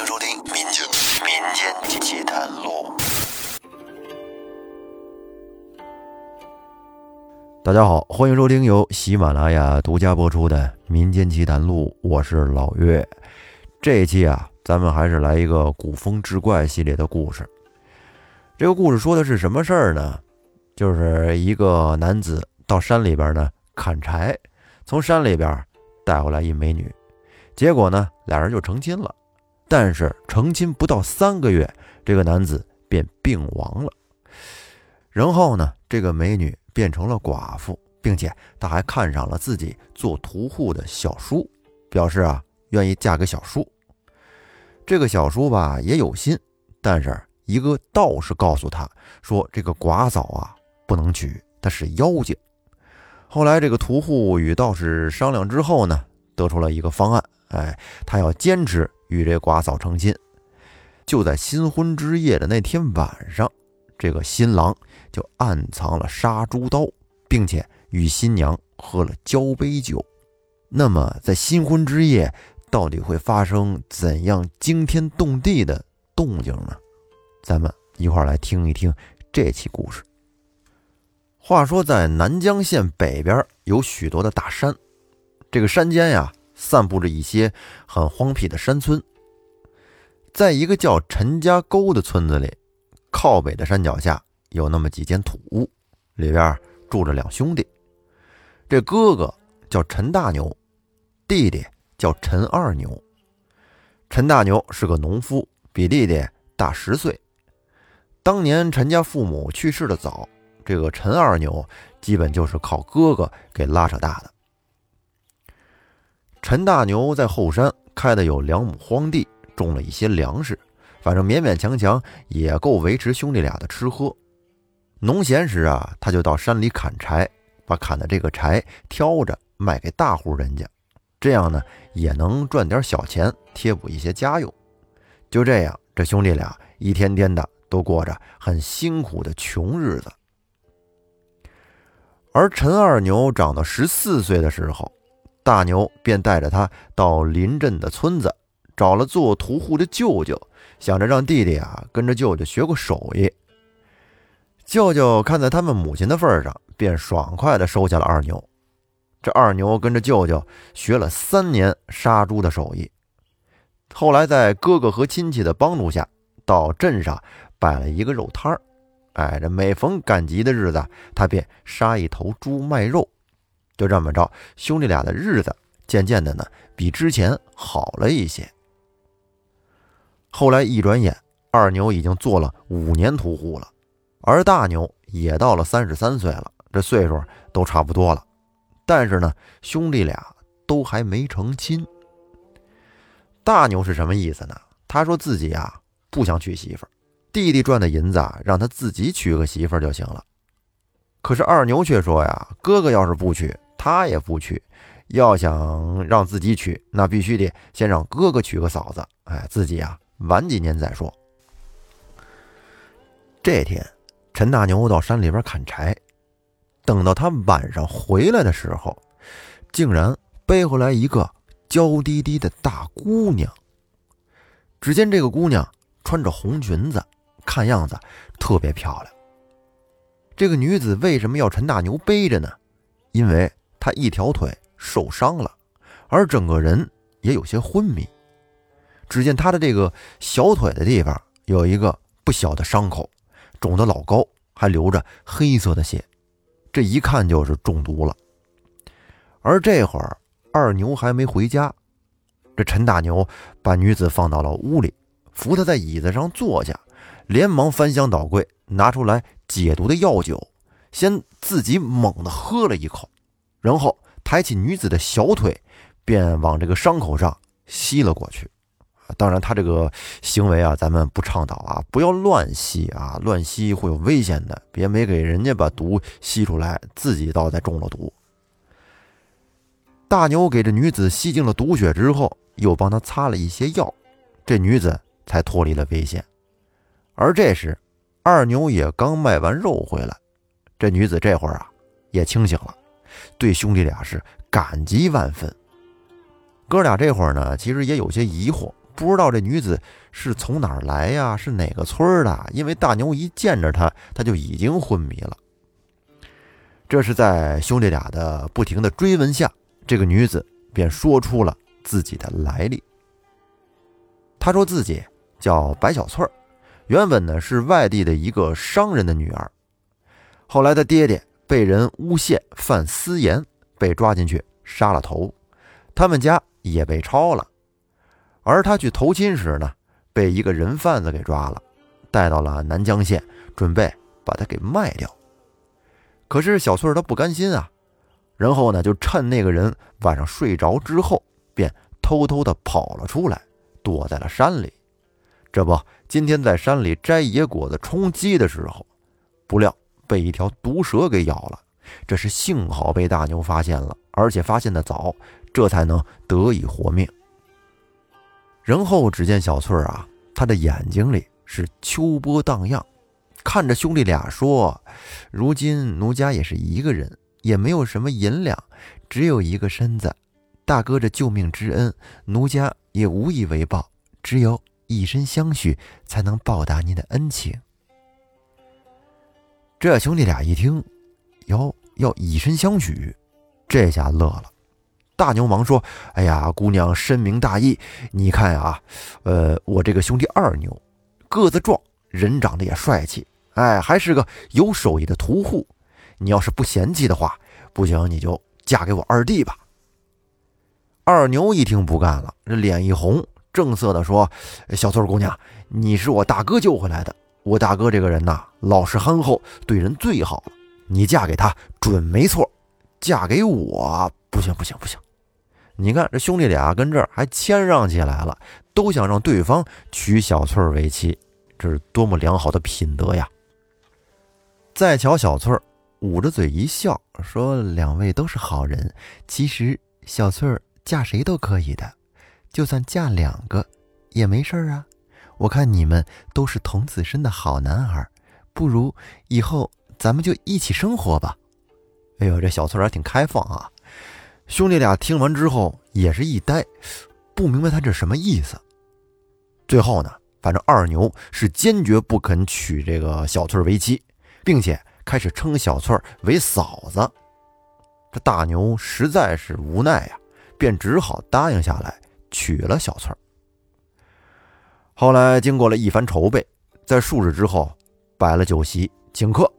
迎收听《民间民间奇谈录》。大家好，欢迎收听由喜马拉雅独家播出的《民间奇谈录》，我是老岳。这一期啊，咱们还是来一个古风志怪系列的故事。这个故事说的是什么事儿呢？就是一个男子到山里边呢砍柴，从山里边带回来一美女，结果呢俩人就成亲了。但是成亲不到三个月，这个男子便病亡了。然后呢，这个美女变成了寡妇，并且她还看上了自己做屠户的小叔，表示啊愿意嫁给小叔。这个小叔吧也有心，但是一个道士告诉他说，这个寡嫂啊不能娶，她是妖精。后来这个屠户与道士商量之后呢，得出了一个方案，哎，他要坚持。与这寡嫂成亲，就在新婚之夜的那天晚上，这个新郎就暗藏了杀猪刀，并且与新娘喝了交杯酒。那么，在新婚之夜，到底会发生怎样惊天动地的动静呢？咱们一块来听一听这期故事。话说，在南江县北边有许多的大山，这个山间呀。散布着一些很荒僻的山村，在一个叫陈家沟的村子里，靠北的山脚下有那么几间土屋，里边住着两兄弟。这哥哥叫陈大牛，弟弟叫陈二牛。陈大牛是个农夫，比弟弟大十岁。当年陈家父母去世的早，这个陈二牛基本就是靠哥哥给拉扯大的。陈大牛在后山开的有两亩荒地，种了一些粮食，反正勉勉强强也够维持兄弟俩的吃喝。农闲时啊，他就到山里砍柴，把砍的这个柴挑着卖给大户人家，这样呢也能赚点小钱贴补一些家用。就这样，这兄弟俩一天天的都过着很辛苦的穷日子。而陈二牛长到十四岁的时候。大牛便带着他到邻镇的村子，找了做屠户的舅舅，想着让弟弟啊跟着舅舅学个手艺。舅舅看在他们母亲的份上，便爽快地收下了二牛。这二牛跟着舅舅学了三年杀猪的手艺，后来在哥哥和亲戚的帮助下，到镇上摆了一个肉摊儿。哎，这每逢赶集的日子，他便杀一头猪卖肉。就这么着，兄弟俩的日子渐渐的呢，比之前好了一些。后来一转眼，二牛已经做了五年屠户了，而大牛也到了三十三岁了，这岁数都差不多了。但是呢，兄弟俩都还没成亲。大牛是什么意思呢？他说自己啊不想娶媳妇儿，弟弟赚的银子啊，让他自己娶个媳妇儿就行了。可是二牛却说呀，哥哥要是不娶。他也不娶，要想让自己娶，那必须得先让哥哥娶个嫂子。哎，自己啊，晚几年再说。这天，陈大牛到山里边砍柴，等到他晚上回来的时候，竟然背回来一个娇滴滴的大姑娘。只见这个姑娘穿着红裙子，看样子特别漂亮。这个女子为什么要陈大牛背着呢？因为。他一条腿受伤了，而整个人也有些昏迷。只见他的这个小腿的地方有一个不小的伤口，肿得老高，还流着黑色的血，这一看就是中毒了。而这会儿二牛还没回家，这陈大牛把女子放到了屋里，扶她在椅子上坐下，连忙翻箱倒柜拿出来解毒的药酒，先自己猛地喝了一口。然后抬起女子的小腿，便往这个伤口上吸了过去。当然，他这个行为啊，咱们不倡导啊，不要乱吸啊，乱吸会有危险的。别没给人家把毒吸出来，自己倒再中了毒。大牛给这女子吸尽了毒血之后，又帮她擦了一些药，这女子才脱离了危险。而这时，二牛也刚卖完肉回来，这女子这会儿啊，也清醒了。对兄弟俩是感激万分。哥俩这会儿呢，其实也有些疑惑，不知道这女子是从哪儿来呀，是哪个村的？因为大牛一见着她，她就已经昏迷了。这是在兄弟俩的不停的追问下，这个女子便说出了自己的来历。她说自己叫白小翠儿，原本呢是外地的一个商人的女儿，后来她爹爹被人诬陷犯私盐，被抓进去杀了头，他们家也被抄了。而他去投亲时呢，被一个人贩子给抓了，带到了南江县，准备把他给卖掉。可是小翠儿她不甘心啊，然后呢就趁那个人晚上睡着之后，便偷偷的跑了出来，躲在了山里。这不，今天在山里摘野果子充饥的时候，不料被一条毒蛇给咬了。这是幸好被大牛发现了，而且发现的早，这才能得以活命。然后只见小翠儿啊，她的眼睛里是秋波荡漾，看着兄弟俩说：“如今奴家也是一个人，也没有什么银两，只有一个身子。大哥这救命之恩，奴家也无以为报，只有以身相许，才能报答您的恩情。”这兄弟俩一听，哟，要以身相许，这下乐了。大牛忙说：“哎呀，姑娘深明大义。你看啊，呃，我这个兄弟二牛，个子壮，人长得也帅气，哎，还是个有手艺的屠户。你要是不嫌弃的话，不行你就嫁给我二弟吧。”二牛一听不干了，这脸一红，正色的说：“小翠姑娘，你是我大哥救回来的。我大哥这个人呐，老实憨厚，对人最好了。你嫁给他准没错，嫁给我不行，不行，不行。”你看，这兄弟俩跟这儿还谦让起来了，都想让对方娶小翠儿为妻，这是多么良好的品德呀！再瞧小翠儿，捂着嘴一笑，说：“两位都是好人，其实小翠儿嫁谁都可以的，就算嫁两个也没事儿啊。我看你们都是童子身的好男儿，不如以后咱们就一起生活吧。”哎呦，这小翠儿还挺开放啊！兄弟俩听完之后也是一呆，不明白他这什么意思。最后呢，反正二牛是坚决不肯娶这个小翠为妻，并且开始称小翠为嫂子。这大牛实在是无奈呀，便只好答应下来娶了小翠。后来经过了一番筹备，在数日之后摆了酒席请客，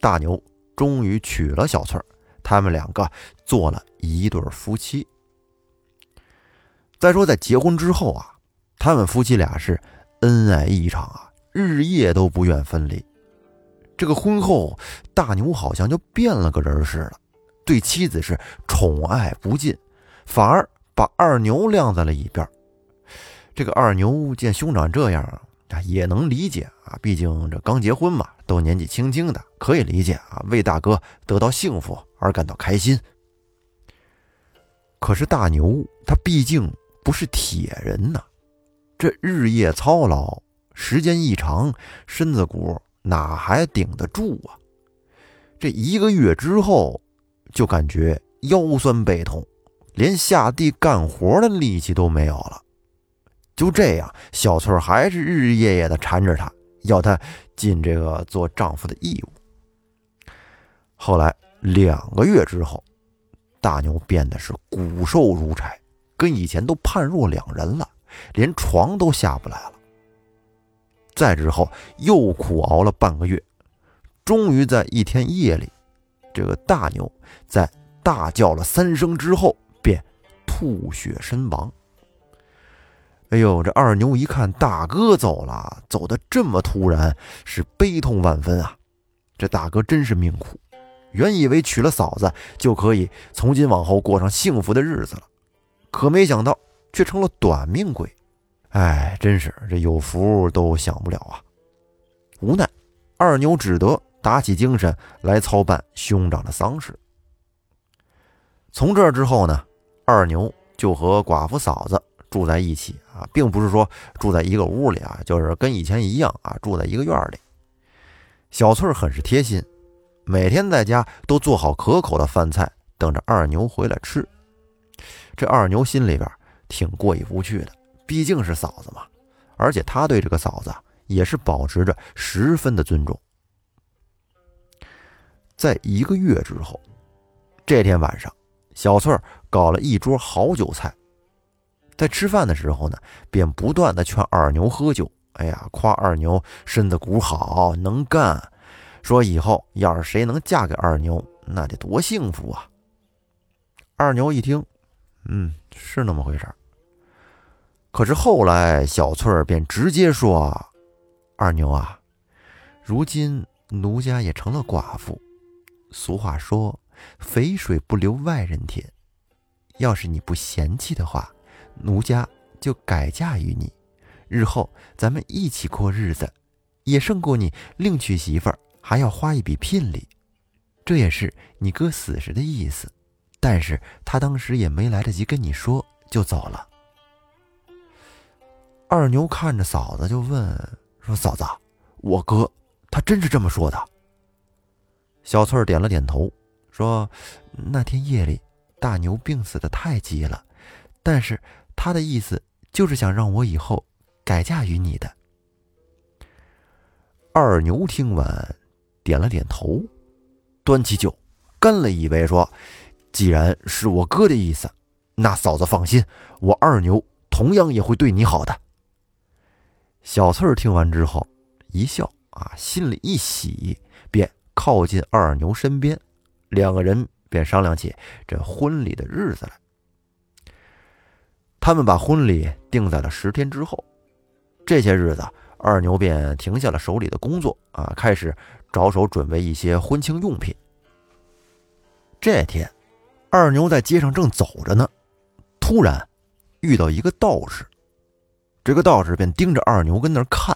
大牛终于娶了小翠他们两个做了一对夫妻。再说，在结婚之后啊，他们夫妻俩是恩爱异常啊，日夜都不愿分离。这个婚后，大牛好像就变了个人似的，对妻子是宠爱不尽，反而把二牛晾在了一边。这个二牛见兄长这样啊，也能理解啊，毕竟这刚结婚嘛，都年纪轻轻的，可以理解啊，为大哥得到幸福。而感到开心。可是大牛他毕竟不是铁人呐，这日夜操劳，时间一长，身子骨哪还顶得住啊？这一个月之后，就感觉腰酸背痛，连下地干活的力气都没有了。就这样，小翠还是日日夜夜的缠着他，要他尽这个做丈夫的义务。后来。两个月之后，大牛变得是骨瘦如柴，跟以前都判若两人了，连床都下不来了。再之后又苦熬了半个月，终于在一天夜里，这个大牛在大叫了三声之后，便吐血身亡。哎呦，这二牛一看大哥走了，走的这么突然，是悲痛万分啊！这大哥真是命苦。原以为娶了嫂子就可以从今往后过上幸福的日子了，可没想到却成了短命鬼。哎，真是这有福都享不了啊！无奈，二牛只得打起精神来操办兄长的丧事。从这之后呢，二牛就和寡妇嫂子住在一起啊，并不是说住在一个屋里啊，就是跟以前一样啊，住在一个院里。小翠很是贴心。每天在家都做好可口的饭菜，等着二牛回来吃。这二牛心里边挺过意不去的，毕竟是嫂子嘛，而且他对这个嫂子也是保持着十分的尊重。在一个月之后，这天晚上，小翠搞了一桌好酒菜，在吃饭的时候呢，便不断的劝二牛喝酒。哎呀，夸二牛身子骨好，能干，说以后要是谁能嫁给二牛，那得多幸福啊！二牛一听，嗯，是那么回事儿可是后来，小翠儿便直接说：“二牛啊，如今奴家也成了寡妇。俗话说，肥水不流外人田。要是你不嫌弃的话，奴家就改嫁于你。”日后咱们一起过日子，也胜过你另娶媳妇儿还要花一笔聘礼。这也是你哥死时的意思，但是他当时也没来得及跟你说，就走了。二牛看着嫂子就问说：“嫂子，我哥他真是这么说的？”小翠儿点了点头，说：“那天夜里大牛病死的太急了，但是他的意思就是想让我以后。”改嫁于你的二牛听完，点了点头，端起酒，干了一杯，说：“既然是我哥的意思，那嫂子放心，我二牛同样也会对你好的。”小翠儿听完之后一笑，啊，心里一喜，便靠近二牛身边，两个人便商量起这婚礼的日子来。他们把婚礼定在了十天之后。这些日子，二牛便停下了手里的工作啊，开始着手准备一些婚庆用品。这天，二牛在街上正走着呢，突然遇到一个道士。这个道士便盯着二牛跟那儿看，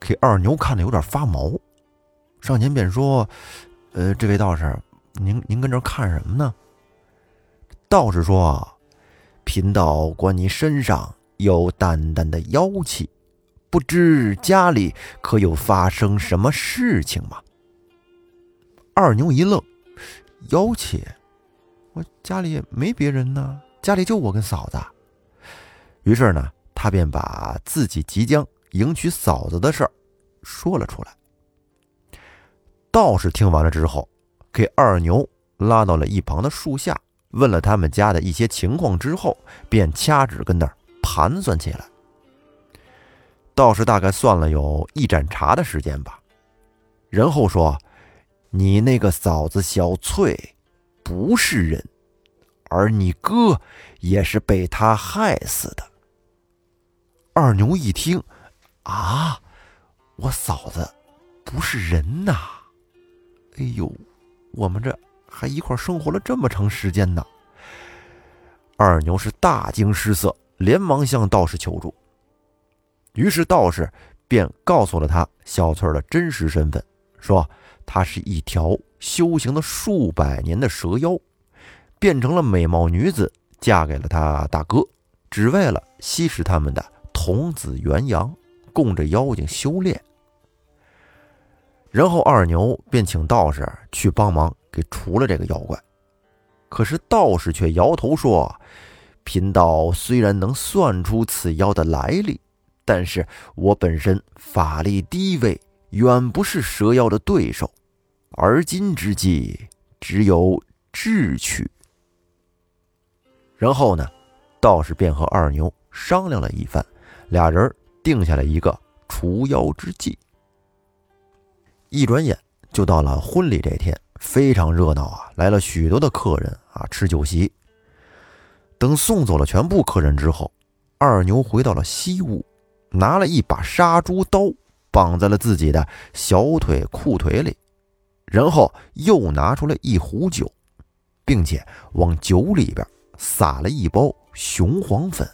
给二牛看的有点发毛，上前便说：“呃，这位道士，您您跟这看什么呢？”道士说：“贫道观你身上。”有淡淡的妖气，不知家里可有发生什么事情吗？二牛一愣，妖气？我家里没别人呢，家里就我跟嫂子。于是呢，他便把自己即将迎娶嫂子的事儿说了出来。道士听完了之后，给二牛拉到了一旁的树下，问了他们家的一些情况之后，便掐指跟那儿。盘算起来，道士大概算了有一盏茶的时间吧，然后说：“你那个嫂子小翠不是人，而你哥也是被他害死的。”二牛一听，啊，我嫂子不是人呐！哎呦，我们这还一块生活了这么长时间呢。二牛是大惊失色。连忙向道士求助，于是道士便告诉了他小翠儿的真实身份，说她是一条修行了数百年的蛇妖，变成了美貌女子，嫁给了他大哥，只为了吸食他们的童子元阳，供着妖精修炼。然后二牛便请道士去帮忙给除了这个妖怪，可是道士却摇头说。贫道虽然能算出此妖的来历，但是我本身法力低微，远不是蛇妖的对手。而今之计，只有智取。然后呢，道士便和二牛商量了一番，俩人定下了一个除妖之计。一转眼就到了婚礼这天，非常热闹啊，来了许多的客人啊，吃酒席。等送走了全部客人之后，二牛回到了西屋，拿了一把杀猪刀，绑在了自己的小腿裤腿里，然后又拿出了一壶酒，并且往酒里边撒了一包雄黄粉，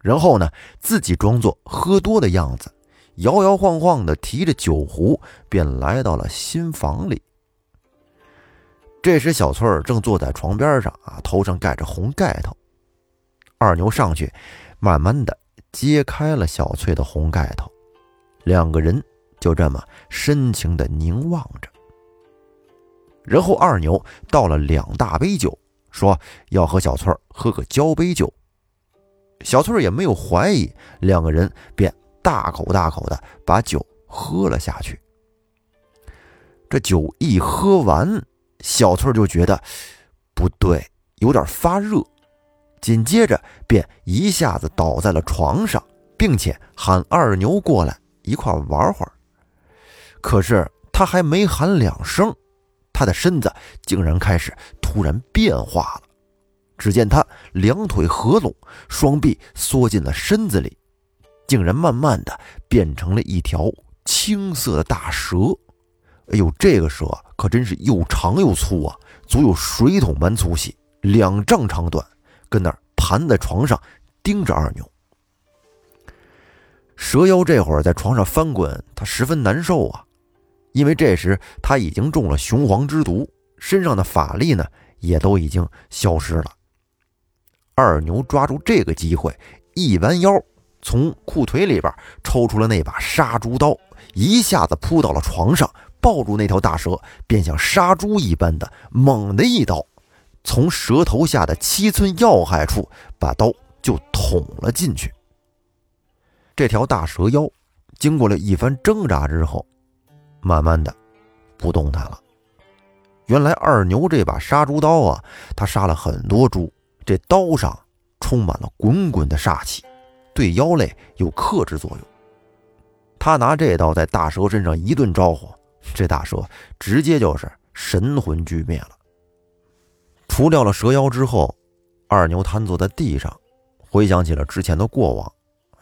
然后呢，自己装作喝多的样子，摇摇晃晃的提着酒壶，便来到了新房里。这时，小翠儿正坐在床边上啊，头上盖着红盖头。二牛上去，慢慢的揭开了小翠的红盖头，两个人就这么深情的凝望着。然后二牛倒了两大杯酒，说要和小翠儿喝个交杯酒。小翠儿也没有怀疑，两个人便大口大口的把酒喝了下去。这酒一喝完，小翠就觉得不对，有点发热，紧接着便一下子倒在了床上，并且喊二牛过来一块玩会儿。可是他还没喊两声，他的身子竟然开始突然变化了。只见他两腿合拢，双臂缩进了身子里，竟然慢慢的变成了一条青色的大蛇。哎呦，这个蛇可真是又长又粗啊，足有水桶般粗细，两丈长短，跟那儿盘在床上盯着二牛。蛇妖这会儿在床上翻滚，他十分难受啊，因为这时他已经中了雄黄之毒，身上的法力呢也都已经消失了。二牛抓住这个机会，一弯腰，从裤腿里边抽出了那把杀猪刀，一下子扑到了床上。抱住那条大蛇，便像杀猪一般的猛的一刀，从蛇头下的七寸要害处把刀就捅了进去。这条大蛇妖经过了一番挣扎之后，慢慢的不动弹了。原来二牛这把杀猪刀啊，他杀了很多猪，这刀上充满了滚滚的煞气，对妖类有克制作用。他拿这刀在大蛇身上一顿招呼。这大蛇直接就是神魂俱灭了。除掉了蛇妖之后，二牛瘫坐在地上，回想起了之前的过往，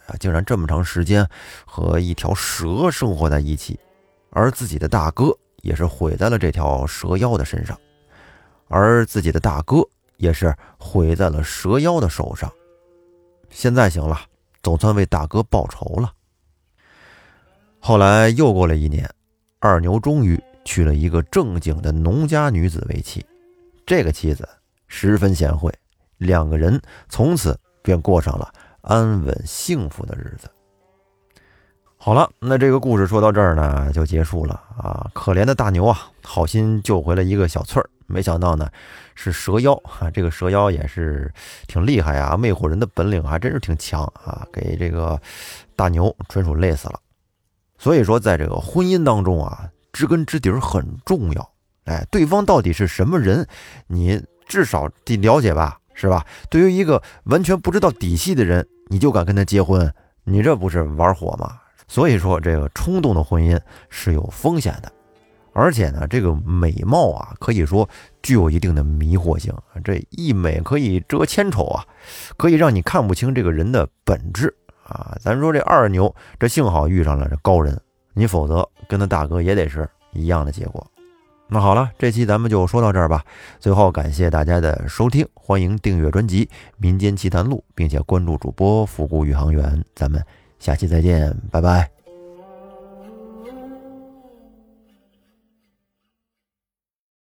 啊，竟然这么长时间和一条蛇生活在一起，而自己的大哥也是毁在了这条蛇妖的身上，而自己的大哥也是毁在了蛇妖的手上。现在行了，总算为大哥报仇了。后来又过了一年。二牛终于娶了一个正经的农家女子为妻，这个妻子十分贤惠，两个人从此便过上了安稳幸福的日子。好了，那这个故事说到这儿呢，就结束了啊！可怜的大牛啊，好心救回了一个小翠儿，没想到呢是蛇妖啊！这个蛇妖也是挺厉害啊，魅惑人的本领还真是挺强啊，给这个大牛纯属累死了。所以说，在这个婚姻当中啊，知根知底很重要。哎，对方到底是什么人，你至少得了解吧，是吧？对于一个完全不知道底细的人，你就敢跟他结婚，你这不是玩火吗？所以说，这个冲动的婚姻是有风险的，而且呢，这个美貌啊，可以说具有一定的迷惑性。这一美可以遮千丑啊，可以让你看不清这个人的本质。啊，咱说这二牛，这幸好遇上了这高人，你否则跟他大哥也得是一样的结果。那好了，这期咱们就说到这儿吧。最后感谢大家的收听，欢迎订阅专辑《民间奇谈录》，并且关注主播复古宇航员。咱们下期再见，拜拜。